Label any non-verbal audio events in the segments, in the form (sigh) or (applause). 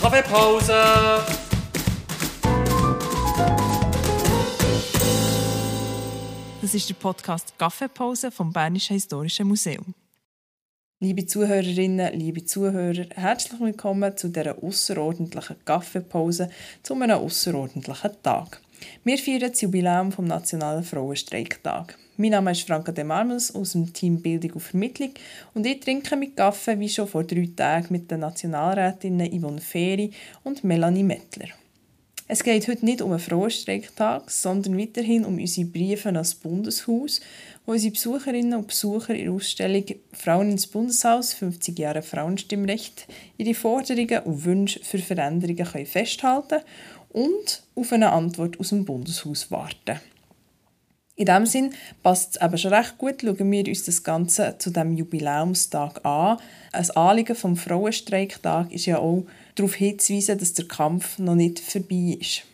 Kaffeepause! Das ist der Podcast Kaffeepause vom Bernischen Historischen Museum. Liebe Zuhörerinnen, liebe Zuhörer, herzlich willkommen zu dieser außerordentlichen Kaffeepause zu einem außerordentlichen Tag. Wir feiern das Jubiläum vom Nationalen Frauenstreiktag. Mein Name ist Franka de Marmels aus dem Team Bildung und Vermittlung und ich trinke mit Kaffee wie schon vor drei Tagen mit den Nationalrätinnen Yvonne Feri und Melanie Mettler. Es geht heute nicht um einen Frauenstreiktag, sondern weiterhin um unsere Briefe an das Bundeshaus, wo unsere Besucherinnen und Besucher in der Ausstellung Frauen ins Bundeshaus 50 Jahre Frauenstimmrecht ihre Forderungen und Wünsche für Veränderungen können festhalten und auf eine Antwort aus dem Bundeshaus warten. In diesem Sinn passt es aber schon recht gut, schauen wir uns das Ganze zu dem Jubiläumstag an. Ein Anliegen vom Frauenstreiktag ist ja auch darauf hinzuweisen, dass der Kampf noch nicht vorbei ist.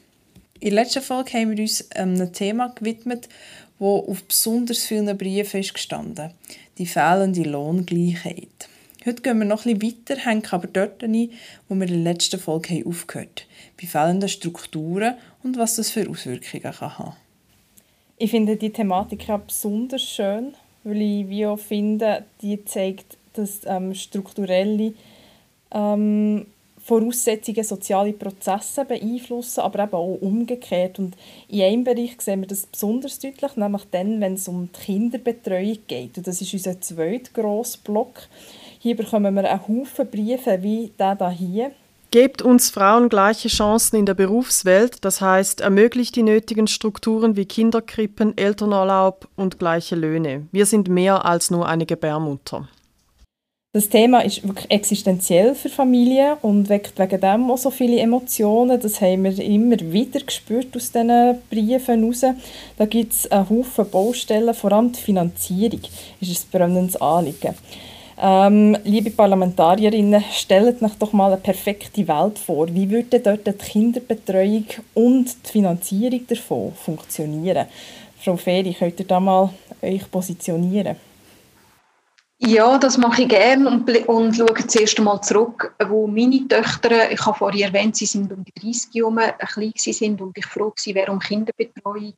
In der letzten Folge haben wir uns einem Thema gewidmet, wo auf besonders vielen Briefen ist gestanden: die fehlende Lohngleichheit. Heute gehen wir noch bisschen weiter, hängen aber dort ein, wo wir in der letzten Folge aufgehört haben, bei fehlenden Strukturen und was das für Auswirkungen kann haben Ich finde die Thematik auch besonders schön, weil ich wie auch finde, die zeigt, dass ähm, strukturelle ähm, Voraussetzungen soziale Prozesse beeinflussen, aber eben auch umgekehrt. Und in einem Bereich sehen wir das besonders deutlich, nämlich dann, wenn es um die Kinderbetreuung geht. Und das ist unser zweiter grosser Block. Hier bekommen wir einen Haufen Briefe wie der hier. Gebt uns Frauen gleiche Chancen in der Berufswelt, das heißt, ermöglicht die nötigen Strukturen wie Kinderkrippen, Elternurlaub und gleiche Löhne. Wir sind mehr als nur eine Gebärmutter. Das Thema ist wirklich existenziell für Familien und weckt wegen dem auch so viele Emotionen. Das haben wir immer wieder gespürt aus diesen Briefen heraus. Da gibt es einen Haufen Baustellen, vor allem die Finanzierung ist ein brennendes Anliegen. Ähm, liebe Parlamentarierinnen, stellt euch doch mal eine perfekte Welt vor. Wie würde dort die Kinderbetreuung und die Finanzierung davon funktionieren? Frau Feri, könnt ihr da mal euch positionieren? Ja, das mache ich gerne und, und schaue zuerst einmal zurück, wo meine Töchter, ich habe vorhin erwähnt, sie sind um die 30 herum, klein sind und ich froh war um Kinderbetreuung,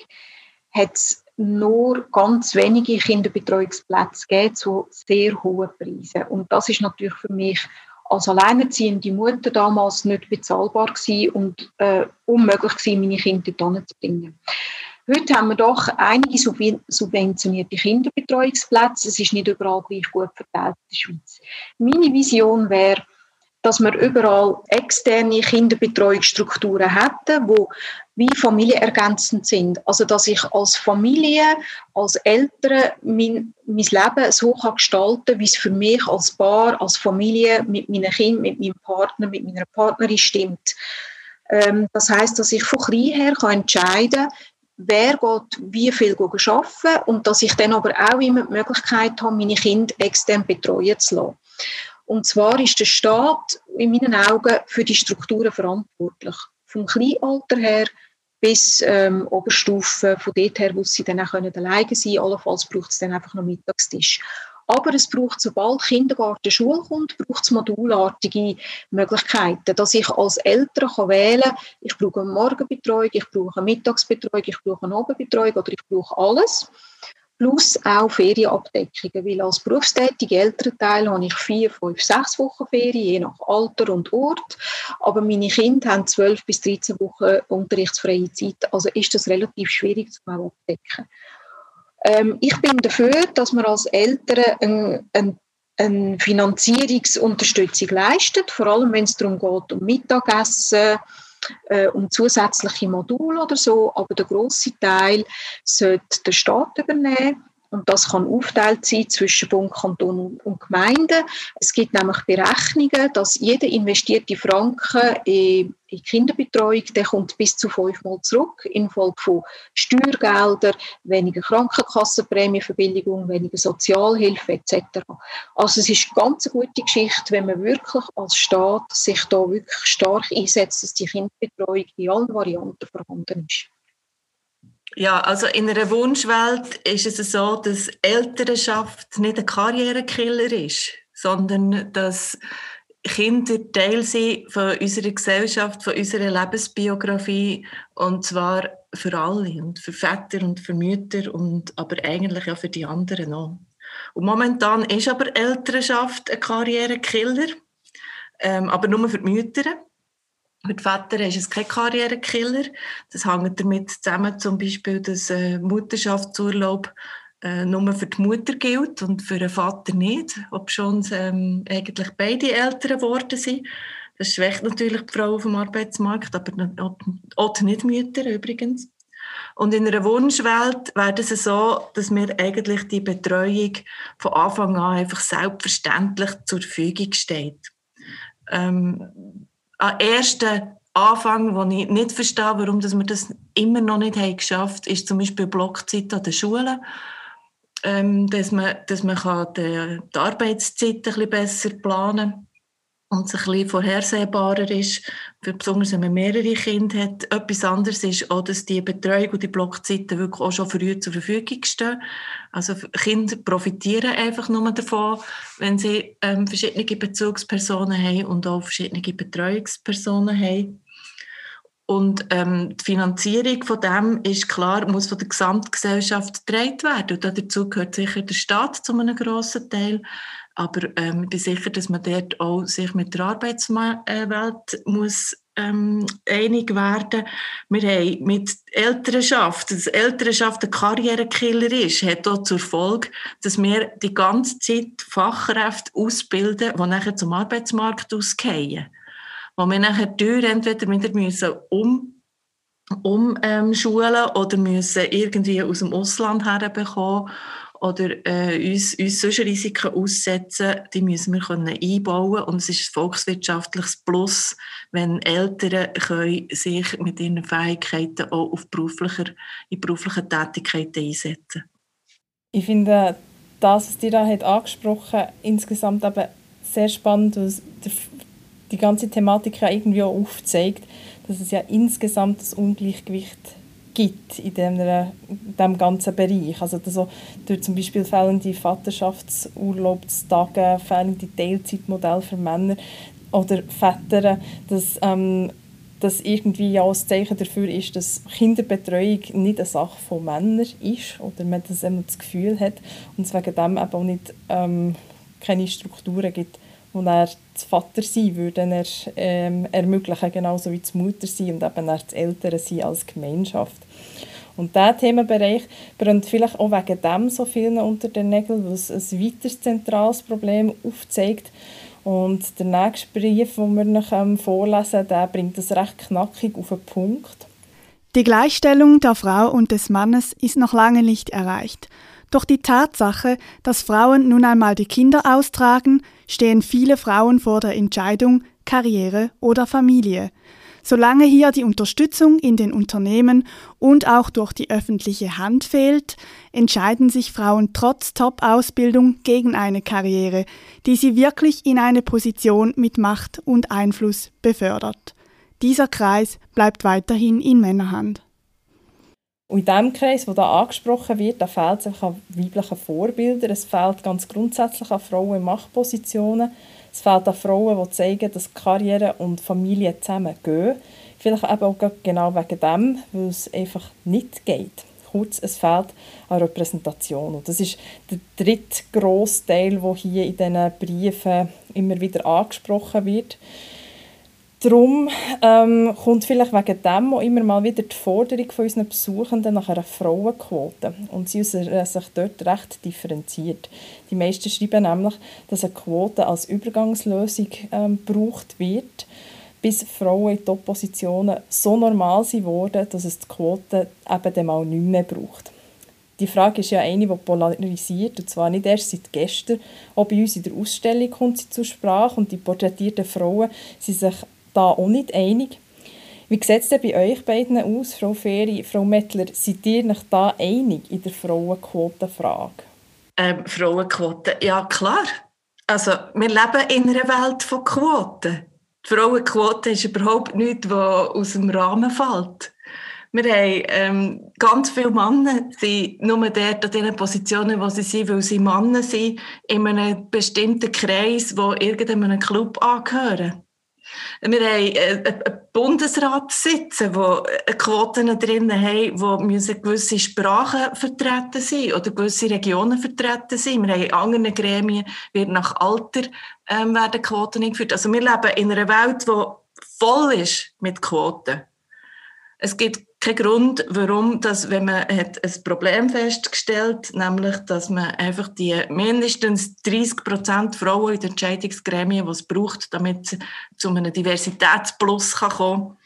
hat es nur ganz wenige Kinderbetreuungsplätze gegeben zu sehr hohen Preisen. Und das ist natürlich für mich als alleinerziehende Mutter damals nicht bezahlbar gewesen und äh, unmöglich gewesen, meine Kinder dorthin zu bringen. Heute haben wir doch einige subventionierte Kinderbetreuungsplätze. Es ist nicht überall gleich gut verteilt in der Schweiz. Meine Vision wäre, dass wir überall externe Kinderbetreuungsstrukturen hätten, wo wie familienergänzend sind. Also dass ich als Familie, als Eltern mein, mein Leben so kann gestalten wie es für mich als Paar, als Familie mit meinen Kindern, mit meinem Partner, mit meiner Partnerin stimmt. Ähm, das heißt, dass ich von klein her kann entscheiden kann, wer geht wie viel arbeiten und dass ich dann aber auch immer die Möglichkeit habe, meine Kinder extern betreuen zu lassen. Und zwar ist der Staat in meinen Augen für die Strukturen verantwortlich. Vom Kleinalter her bis ähm, Oberstufe, von dort her, wo sie dann auch alleine sein können. Allenfalls braucht es dann einfach noch Mittagstisch. Aber es braucht, sobald Kindergarten Schule kommt, braucht es modulartige Möglichkeiten, dass ich als Eltern wählen kann, ich brauche eine Morgenbetreuung, ich brauche eine Mittagsbetreuung, ich brauche eine Abendbetreuung oder ich brauche alles. Plus auch Ferienabdeckungen, weil als berufstätige Elternteil habe ich vier, fünf, sechs Wochen Ferien, je nach Alter und Ort. Aber meine Kinder haben zwölf bis 13 Wochen unterrichtsfreie Zeit, also ist das relativ schwierig zu abdecken. Ähm, ich bin dafür, dass man als Eltern eine, eine, eine Finanzierungsunterstützung leistet, vor allem wenn es darum geht, um Mittagessen, äh, um zusätzliche Module oder so, aber der große Teil sollte der Staat übernehmen. Und das kann aufteilt sein zwischen Bund, Kanton und Gemeinden. Es gibt nämlich Berechnungen, dass jeder investierte Franken in Kinderbetreuung, der kommt bis zu fünfmal zurück, infolge von Steuergeldern, weniger Krankenkassenprämienverbilligung, weniger Sozialhilfe etc. Also es ist eine ganz gute Geschichte, wenn man wirklich als Staat sich da wirklich stark einsetzt, dass die Kinderbetreuung in allen Varianten vorhanden ist. Ja, also in einer Wunschwelt ist es so, dass Elternschaft nicht ein Karrierekiller ist, sondern dass Kinder Teil sind von unserer Gesellschaft, von unserer Lebensbiografie und zwar für alle und für Väter und für Mütter und aber eigentlich auch für die anderen auch. Und momentan ist aber Elternschaft ein Karrierekiller, ähm, aber nur für die Mütter. Für die Väter ist es kein Karrierekiller. Das hängt damit zusammen, zum Beispiel, dass äh, Mutterschaftsurlaub äh, nur für die Mutter gilt und für den Vater nicht, ob schon ähm, eigentlich beide Eltern geworden sind. Das schwächt natürlich die Frau auf dem Arbeitsmarkt, aber auch nicht Mütter übrigens. Und in einer Wunschwelt wäre es so, dass mir eigentlich die Betreuung von Anfang an einfach selbstverständlich zur Verfügung steht. Ähm, am ersten Anfang, wo ich nicht verstehe, warum wir das immer noch nicht haben geschafft haben, ist zum Beispiel Blockzeit an den Schulen ähm, dass man, dass man kann die, die Arbeitszeit ein bisschen besser planen kann und es ein bisschen vorhersehbarer ist, für besonders wenn man mehrere Kinder hat. Etwas anderes ist auch, dass die Betreuung und die Blockzeiten wirklich auch schon früh zur Verfügung stehen. Also Kinder profitieren einfach nur davon, wenn sie ähm, verschiedene Bezugspersonen haben und auch verschiedene Betreuungspersonen haben. Und ähm, die Finanzierung von dem ist klar, muss von der Gesamtgesellschaft getragen werden. Und dazu gehört sicher der Staat zu einem grossen Teil. Aber ähm, ich bin sicher, dass man dort auch sich mit der Arbeitswelt muss ähm, einig werden. Wir haben mit Elternschaft, dass Elternschaft ein Karrierekiller ist, hat auch zur Folge, dass wir die ganze Zeit Fachkräfte ausbilden, die nachher zum Arbeitsmarkt ausgehen wo wir nachher Tür entweder wieder müssen um umschulen ähm, oder müssen irgendwie aus dem Ausland herbekommen oder äh, uns, uns solche Risiken aussetzen, die müssen wir können einbauen. Und es ist ein volkswirtschaftliches Plus, wenn Eltern können sich mit ihren Fähigkeiten auch auf beruflicher, in beruflichen Tätigkeiten einsetzen. Ich finde das, was dir da hat angesprochen insgesamt aber sehr spannend, die ganze Thematik ja irgendwie auch aufzeigt, dass es ja insgesamt das Ungleichgewicht gibt in dem, dem ganzen Bereich. Also dass durch zum Beispiel fehlende Vaterschaftsurlaubstage, fehlende Teilzeitmodelle für Männer oder Väter, dass ähm, das irgendwie ja das Zeichen dafür ist, dass Kinderbetreuung nicht eine Sache von Männern ist oder man das, das Gefühl hat und es wegen dem eben auch nicht ähm, keine Strukturen gibt, wo er das Vatersein würde er, ähm, ermöglichen, genauso wie das Muttersein und eben das Elternsein als Gemeinschaft. Und dieser Themenbereich brennt vielleicht auch wegen dem so vielen unter den Nägeln, weil es ein weiteres zentrales Problem aufzeigt. Und der nächste Brief, den wir noch ähm, vorlesen, der bringt das recht knackig auf den Punkt. Die Gleichstellung der Frau und des Mannes ist noch lange nicht erreicht. Doch die Tatsache, dass Frauen nun einmal die Kinder austragen, stehen viele Frauen vor der Entscheidung Karriere oder Familie. Solange hier die Unterstützung in den Unternehmen und auch durch die öffentliche Hand fehlt, entscheiden sich Frauen trotz Top-Ausbildung gegen eine Karriere, die sie wirklich in eine Position mit Macht und Einfluss befördert. Dieser Kreis bleibt weiterhin in Männerhand. Und in diesem Kreis, der da angesprochen wird, da fehlt es einfach an weiblichen Vorbildern. Es fehlt ganz grundsätzlich an Frauen in Machtpositionen. Es fehlt an Frauen, die zeigen, dass Karriere und Familie zusammen gehen. Vielleicht eben auch genau wegen dem, weil es einfach nicht geht. Kurz, es fehlt an Repräsentation. Und das ist der dritte grosse Teil, der hier in diesen Briefen immer wieder angesprochen wird. Darum ähm, kommt vielleicht wegen dem auch immer mal wieder die Forderung von unseren Besuchenden nach einer Frauenquote. Und sie sich dort recht differenziert. Die meisten schreiben nämlich, dass eine Quote als Übergangslösung ähm, gebraucht wird, bis Frauen in Top-Positionen so normal sind worden, dass es die Quote eben dann mal nicht mehr braucht. Die Frage ist ja eine, die polarisiert, und zwar nicht erst seit gestern. Auch bei uns in der Ausstellung kommt sie zur Sprache und die porträtierten Frauen sind sich da auch nicht einig. Wie sieht es denn bei euch beiden aus, Frau Feri, Frau Mettler? Seid ihr euch da einig in der Frauenquotenfrage? Ähm, Frauenquote, ja klar. Also wir leben in einer Welt von Quoten. Die Frauenquote ist überhaupt nichts, was aus dem Rahmen fällt. Wir haben ähm, ganz viele Männer, sind nur dort an den Positionen, wo sie sind, weil sie Männer sind, in einem bestimmten Kreis, wo irgendeinem Club angehören. Wir haben äh, einen Bundesrat sitzen, wo Quoten drin haben, wo müssen gewisse Sprachen vertreten sind oder gewisse Regionen vertreten sind. Wir haben in anderen Gremien, wird nach Alter ähm, werden Quoten eingeführt. Also wir leben in einer Welt, die voll ist mit Quoten. Es gibt keinen Grund, warum, dass, wenn man hat ein Problem festgestellt nämlich, dass man einfach die mindestens 30 Prozent Frauen in den Entscheidungsgremien, die es braucht, damit es zu einem Diversitätsplus kann kommen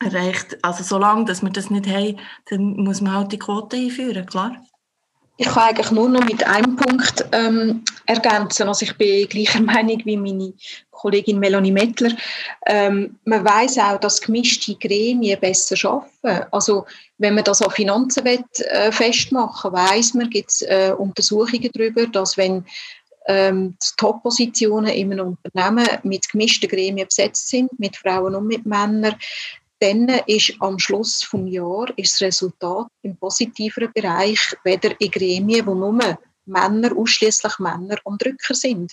erreicht. Also solange dass wir das nicht haben, dann muss man halt die Quote einführen, klar. Ich kann eigentlich nur noch mit einem Punkt ähm, ergänzen. Also ich bin gleicher (laughs) Meinung wie meine Kollegin Melanie Mettler. Ähm, man weiß auch, dass gemischte Gremien besser arbeiten. Also wenn man das an Finanzen will, äh, festmachen weiß man, gibt es äh, Untersuchungen darüber, dass wenn ähm, die Top-Positionen in einem Unternehmen mit gemischten Gremien besetzt sind, mit Frauen und mit Männern, dann ist am Schluss des Jahres das Resultat im positiveren Bereich weder in Gremien, wo nur Männer, ausschließlich Männer und Rücker sind.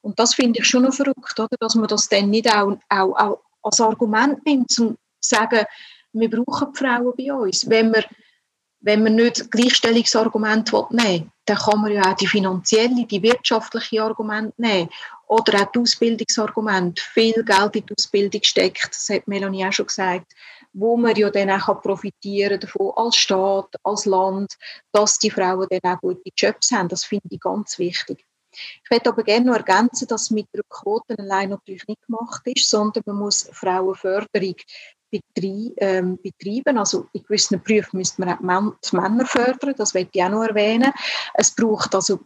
Und das finde ich schon noch verrückt, oder? dass man das dann nicht auch, auch, auch als Argument nimmt, um zu sagen, wir brauchen die Frauen bei uns. Wenn man, wenn man nicht Gleichstellungsargument nehmen will, dann kann man ja auch die finanzielle, die wirtschaftliche Argument nehmen. Oder auch die Ausbildungsargument. Viel Geld in die Ausbildung steckt, das hat Melanie auch schon gesagt, wo man ja dann auch profitieren davon als Staat, als Land, dass die Frauen dann auch gute Jobs haben. Das finde ich ganz wichtig. Ich möchte aber gerne noch ergänzen, dass mit der Quote allein natürlich nicht gemacht ist, sondern man muss Frauenförderung ähm, betreiben. Also in gewissen Berufen müsste man auch die Männer fördern, das möchte ich auch noch erwähnen. Es braucht also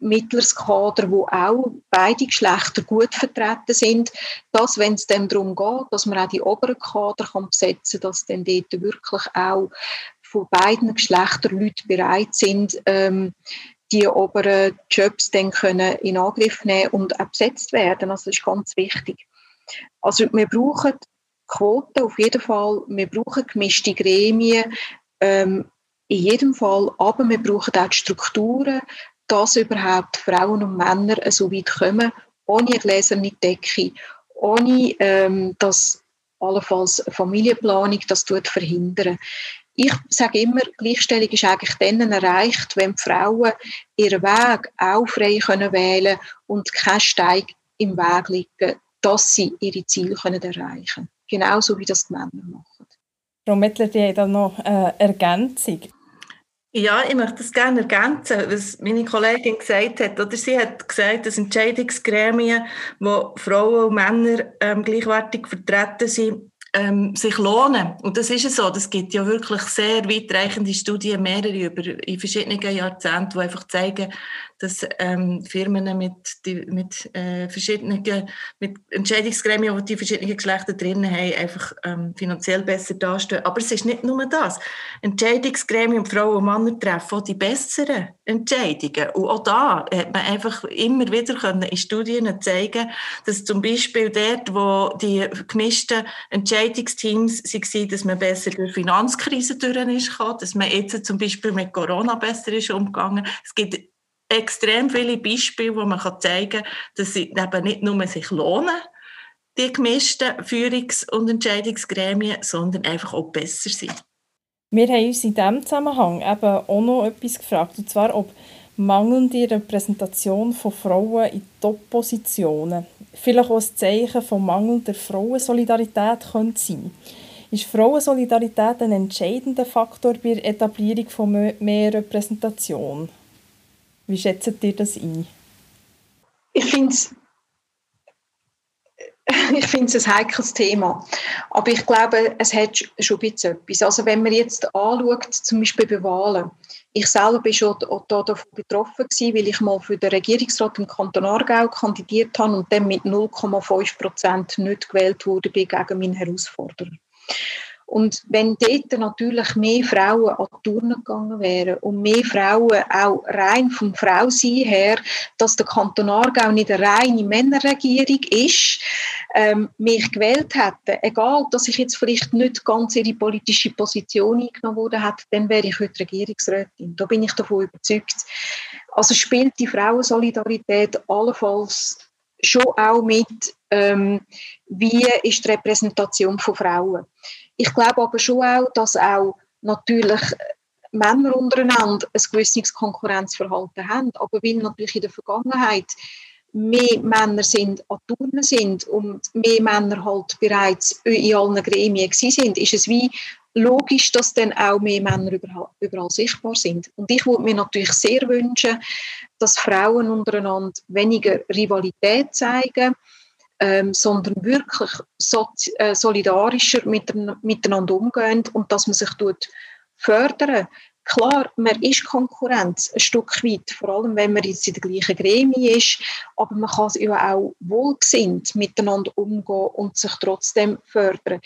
mittleres Kader, wo auch beide Geschlechter gut vertreten sind, dass, wenn es dann darum geht, dass man auch die oberen Kader kann besetzen kann, dass dann dort wirklich auch von beiden Geschlechtern Leute bereit sind, ähm, die oberen Jobs dann können in Angriff nehmen und auch besetzt werden. Also das ist ganz wichtig. Also wir brauchen Quoten auf jeden Fall, wir brauchen gemischte Gremien, ähm, in jedem Fall, aber wir brauchen auch die Strukturen, dass überhaupt Frauen und Männer so weit kommen, ohne eine gläserne Decke, ohne ähm, dass allenfalls Familienplanung das tut verhindern. Ich sage immer, Gleichstellung ist eigentlich dann erreicht, wenn Frauen ihren Weg auch frei können wählen und kein Steig im Weg liegen, dass sie ihre Ziele können erreichen. können. Genauso wie das die Männer machen. Frau Mettler, die hat noch eine Ergänzung. Ja, ich möchte das gerne ergänzen, was meine Kollegin gesagt hat. Oder sie hat gesagt, dass Entscheidungsgremien, wo Frauen und Männer ähm, gleichwertig vertreten sind, ähm, sich lohnen. Und das ist es so. Das gibt ja wirklich sehr weitreichende Studien, mehrere über in verschiedenen Jahrzehnten, die einfach zeigen, dass ähm, Firmen mit, die, mit äh, verschiedenen mit Entscheidungsgremien, die die verschiedenen Geschlechter drin haben, einfach ähm, finanziell besser dastehen. Aber es ist nicht nur das. Entscheidungsgremien Frauen und Männer treffen auch die besseren Entscheidungen. Und auch da hat man einfach immer wieder können in Studien zeigen, dass zum Beispiel dort, wo die gemischten Entscheidungsteams waren, dass man besser durch Finanzkrise durch ist, dass man jetzt zum Beispiel mit Corona besser ist umgegangen. Es gibt extrem viele Beispiele, wo man zeigen kann, dass sie eben nicht nur sich lohnen, die gemischten Führungs- und Entscheidungsgremien, sondern einfach auch besser sind. Wir haben uns in diesem Zusammenhang eben auch noch etwas gefragt, und zwar, ob mangelnde Repräsentation von Frauen in Top-Positionen vielleicht auch ein Zeichen von mangelnder Frauensolidarität könnte sein Ist Frauensolidarität ein entscheidender Faktor bei der Etablierung von mehr Repräsentation? Wie schätzt ihr das ein? Ich finde es (laughs) ich finde es ein heikles Thema. Aber ich glaube, es hat schon ein bisschen etwas. Also wenn man jetzt anschaut, zum Beispiel bei Wahlen, ich selber war schon davon betroffen, weil ich mal für den Regierungsrat im Kanton Aargau kandidiert habe und dann mit 0,5 Prozent nicht gewählt wurde gegen meinen Herausforderer. Und wenn dort natürlich mehr Frauen an die Turnen gegangen wären und mehr Frauen auch rein vom Frausein her, dass der Kanton Aargau nicht eine reine Männerregierung ist, ähm, mich gewählt hätten, egal, dass ich jetzt vielleicht nicht ganz ihre politische Position eingenommen wurde, hätte, dann wäre ich heute Regierungsrätin. Da bin ich davon überzeugt. Also spielt die Frauensolidarität allenfalls schon auch mit, ähm, wie ist die Repräsentation von Frauen. Ich glaube aber schon auch, dass auch natürlich Männer untereinander ein gewisses Konkurrenzverhalten haben, aber weil natürlich in der Vergangenheit mehr Männer sind an Turnen sind und mehr Männer halt bereits in allen Gremien sind, ist es wie logisch, dass dann auch mehr Männer überall, überall sichtbar sind. Und ich würde mir natürlich sehr wünschen, dass Frauen untereinander weniger Rivalität zeigen, ähm, sondern wirklich so, äh, solidarischer miteinander umgehen und dass man sich tut fördern. Klar, man ist Konkurrenz ein Stück weit, vor allem wenn man jetzt in der gleichen Gremie ist, aber man kann ja auch wohlgesinnt miteinander umgehen und sich trotzdem fördern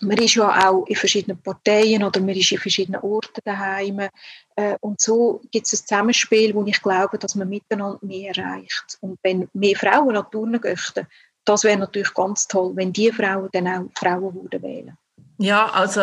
man ist ja auch in verschiedenen Parteien oder man ist in verschiedenen Orten daheim. Äh, und so gibt es ein Zusammenspiel, wo ich glaube, dass man miteinander mehr erreicht. Und wenn mehr Frauen an Turnen gehen, das wäre natürlich ganz toll, wenn die Frauen dann auch Frauen würden wählen. Ja, also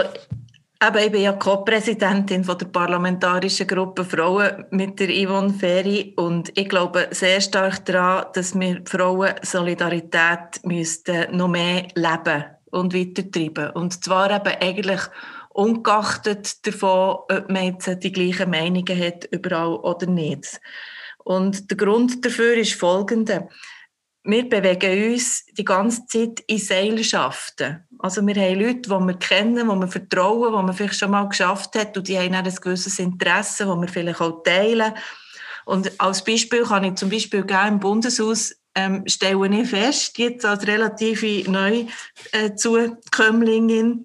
aber ich bin ja Co-Präsidentin der parlamentarischen Gruppe Frauen mit der Yvonne Ferry und ich glaube sehr stark daran, dass wir Frauen Solidarität müssten noch mehr leben und weitertreiben. Und zwar eben eigentlich ungeachtet davon, ob man jetzt die gleichen Meinungen hat überall oder nicht. Und der Grund dafür ist folgender. Wir bewegen uns die ganze Zeit in Seilschaften. Also wir haben Leute, die wir kennen, die wir vertrauen, die man vielleicht schon mal geschafft hat und die haben auch ein gewisses Interesse, das wir vielleicht auch teilen. Und als Beispiel kann ich zum Beispiel gerne im Bundeshaus ähm, stelle ich fest, jetzt als relative Neuzukömmlingin, äh,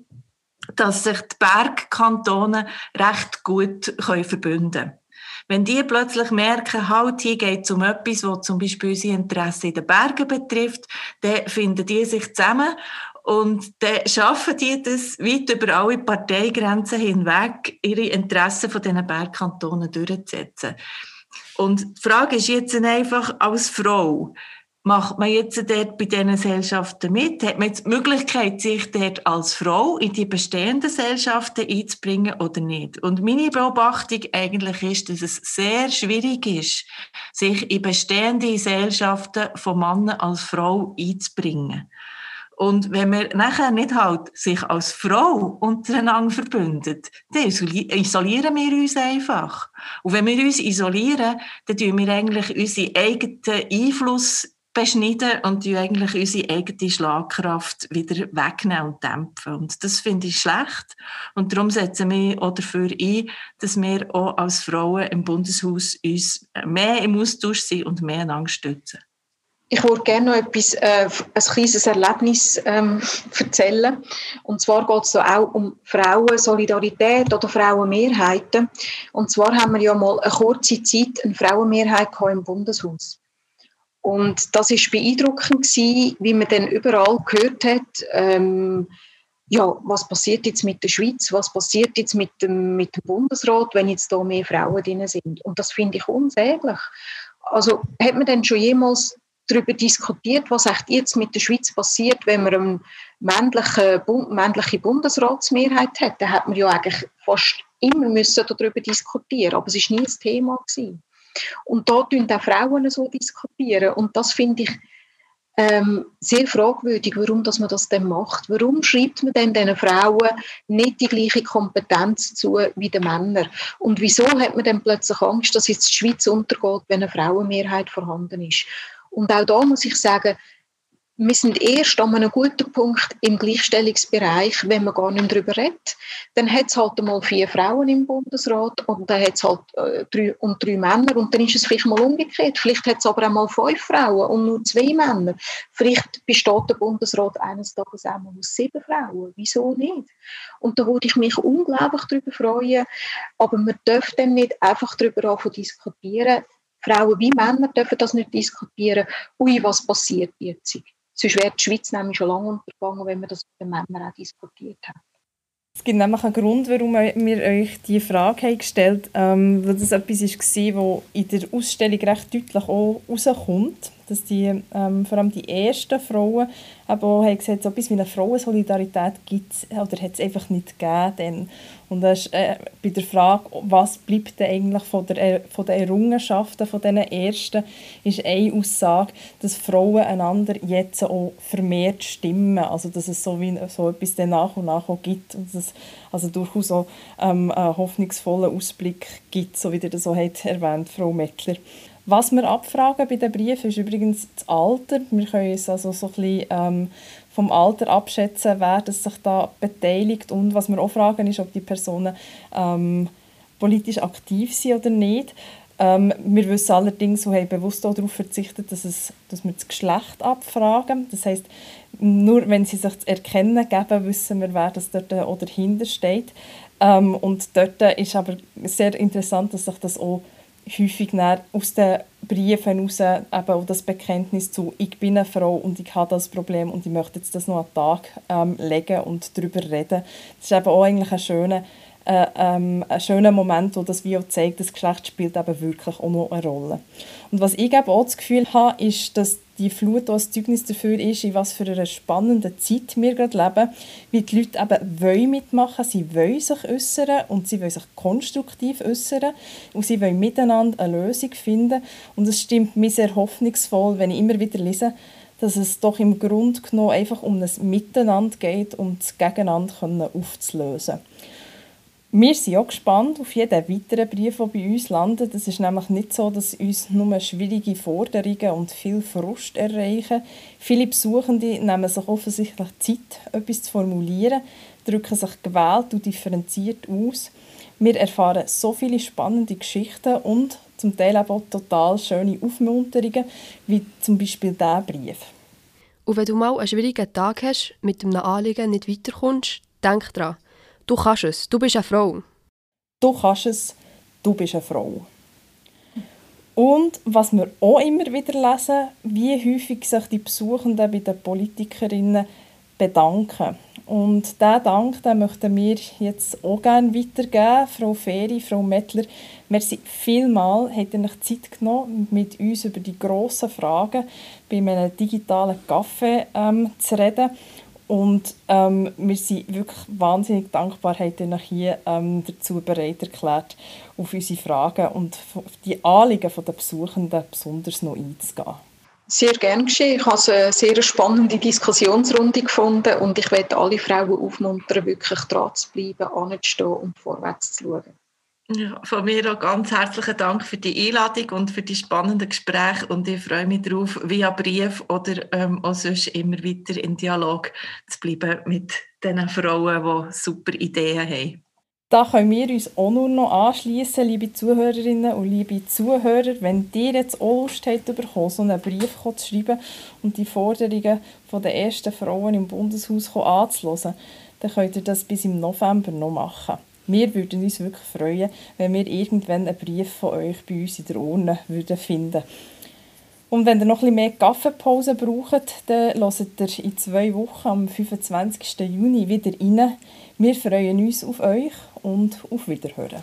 dass sich die Bergkantone recht gut können verbinden können. Wenn die plötzlich merken, halt, hier geht es um etwas, was zum Beispiel unsere Interessen in den Bergen betrifft, dann finden die sich zusammen und dann schaffen die das weit über alle Parteigrenzen hinweg, ihre Interessen von diesen Bergkantonen durchzusetzen. Und die Frage ist jetzt einfach als Frau, Macht man jetzt dort bei diesen Gesellschaften mit? Hat man jetzt die Möglichkeit, sich dort als Frau in die bestehenden Gesellschaften einzubringen oder nicht? Und meine Beobachtung eigentlich ist, dass es sehr schwierig ist, sich in bestehende Gesellschaften von Männern als Frau einzubringen. Und wenn wir nachher nicht halt sich als Frau untereinander verbündet, dann isolieren wir uns einfach. Und wenn wir uns isolieren, dann tun wir eigentlich unsere eigenen Einfluss beschneiden und die eigentlich unsere eigene Schlagkraft wieder wegnehmen und dämpfen. Und das finde ich schlecht. Und darum setzen wir auch dafür ein, dass wir auch als Frauen im Bundeshaus uns mehr im Austausch sind und mehr einander stützen. Ich würde gerne noch etwas, äh, ein kleines Erlebnis ähm, erzählen. Und zwar geht es auch um Frauensolidarität oder Frauenmehrheiten. Und zwar haben wir ja mal eine kurze Zeit eine Frauenmehrheit im Bundeshaus. Und das ist beeindruckend gewesen, wie man dann überall gehört hat, ähm, ja, was passiert jetzt mit der Schweiz, was passiert jetzt mit dem, mit dem Bundesrat, wenn jetzt da mehr Frauen drin sind. Und das finde ich unsäglich. Also hat man denn schon jemals darüber diskutiert, was jetzt mit der Schweiz passiert, wenn man eine männliche, männliche Bundesratsmehrheit hat? Dann hat man ja eigentlich fast immer müssen darüber diskutieren, aber es ist nie das Thema gewesen. Und da tun auch Frauen so diskutieren. Und das finde ich ähm, sehr fragwürdig, warum dass man das denn macht. Warum schreibt man denn diesen Frauen nicht die gleiche Kompetenz zu wie den Männern? Und wieso hat man dann plötzlich Angst, dass jetzt die Schweiz untergeht, wenn eine Frauenmehrheit vorhanden ist? Und auch da muss ich sagen, wir sind erst an einem guten Punkt im Gleichstellungsbereich, wenn man gar nicht darüber redet. Dann hat es halt einmal vier Frauen im Bundesrat und dann hat es halt äh, drei, und drei Männer und dann ist es vielleicht mal umgekehrt. Vielleicht hat es aber auch mal fünf Frauen und nur zwei Männer. Vielleicht besteht der Bundesrat eines Tages auch mal aus sieben Frauen. Wieso nicht? Und da würde ich mich unglaublich darüber freuen. Aber man darf dann nicht einfach darüber diskutieren. Frauen wie Männer dürfen das nicht diskutieren. Ui, was passiert jetzt? Sonst wäre die Schweiz nämlich schon lange untergegangen, wenn wir das mit den Männern auch diskutiert hätten. Es gibt nämlich einen Grund, warum wir euch diese Frage haben gestellt haben, ähm, weil das etwas war, das in der Ausstellung recht deutlich auch rauskommt dass die, ähm, vor allem die ersten Frauen eben auch haben gesagt, so etwas wie eine Frauensolidarität gibt oder hat es einfach nicht gegeben. Und das ist, äh, bei der Frage, was bleibt denn eigentlich von, der, von den Errungenschaften von diesen Ersten, ist eine Aussage, dass Frauen einander jetzt auch vermehrt stimmen. Also dass es so, wie, so etwas dann nach und nach auch gibt. Und dass es also durchaus auch ähm, einen hoffnungsvollen Ausblick gibt, so wie ihr das so erwähnt, Frau Mettler. Was wir abfragen bei den Briefen ist übrigens das Alter. Wir können uns also so ein bisschen, ähm, vom Alter abschätzen, wer das sich da beteiligt und was wir auch fragen ist, ob die Personen ähm, politisch aktiv sind oder nicht. Ähm, wir wissen allerdings und haben bewusst auch darauf verzichtet, dass, es, dass wir das Geschlecht abfragen. Das heißt, nur wenn sie sich zu erkennen geben, wissen wir, wer das dort oder dahinter steht. Ähm, und dort ist aber sehr interessant, dass sich das auch häufig aus den Briefen heraus eben auch das Bekenntnis zu «Ich bin eine Frau und ich habe das Problem und ich möchte jetzt das noch an den Tag ähm, legen und darüber reden». Das ist eben auch eigentlich ein schöner, äh, ähm, ein schöner Moment, wo das Video zeigt, das Geschlecht spielt eben wirklich auch noch eine Rolle. Und was ich auch das Gefühl habe, ist, dass die Flut auch ein Zeugnis dafür ist, in was für einer spannenden Zeit wir gerade leben, wie die Leute eben wollen mitmachen, sie wollen sich äußern und sie wollen sich konstruktiv äußern und sie wollen miteinander eine Lösung finden und es stimmt mir sehr hoffnungsvoll, wenn ich immer wieder lese, dass es doch im Grunde genommen einfach um ein Miteinander geht, um das Gegeneinander aufzulösen. Wir sind auch gespannt auf jeden weiteren Brief, der bei uns landet. Es ist nämlich nicht so, dass uns nur schwierige Forderungen und viel Frust erreichen. Viele Besuchende nehmen sich offensichtlich Zeit, etwas zu formulieren, drücken sich gewählt und differenziert aus. Wir erfahren so viele spannende Geschichten und zum Teil auch total schöne Aufmunterungen, wie zum Beispiel dieser Brief. Und wenn du mal einen schwierigen Tag hast, mit einem Anliegen nicht weiterkommst, denk daran, Du kannst es, du bist eine Frau. Du kannst es, du bist eine Frau. Und was wir auch immer wieder lesen, wie häufig sich die Besuchenden bei den Politikerinnen bedanken. Und diesen Dank den möchten wir jetzt auch gerne weitergeben. Frau Feri, Frau Mettler, merci vielmal, habt ihr euch Zeit genommen, mit uns über die grossen Fragen bei einem digitalen Kaffee ähm, zu reden. Und ähm, wir sind wirklich wahnsinnig dankbar, habt ihr hier ähm, dazu bereit erklärt, auf unsere Fragen und auf die Anliegen der Besuchenden besonders noch einzugehen. Sehr gern geschehen. Ich habe eine sehr spannende Diskussionsrunde gefunden und ich werde alle Frauen aufmuntern, wirklich dran zu bleiben, anzustehen und vorwärts zu schauen. Von mir auch ganz herzlichen Dank für die Einladung und für die spannenden Gespräche und ich freue mich darauf, via Brief oder ähm, auch sonst immer weiter in Dialog zu bleiben mit den Frauen, die super Ideen haben. Da können wir uns auch nur noch anschließen, liebe Zuhörerinnen und liebe Zuhörer, wenn ihr jetzt auch Lust habt, so einen Brief zu schreiben und die Forderungen der ersten Frauen im Bundeshaus anzuhören, dann könnt ihr das bis im November noch machen. Wir würden uns wirklich freuen, wenn wir irgendwann einen Brief von euch bei uns in der Urne würden finden Und wenn ihr noch ein bisschen mehr Kaffeepause braucht, dann hört ihr in zwei Wochen am 25. Juni wieder rein. Wir freuen uns auf euch und auf Wiederhören.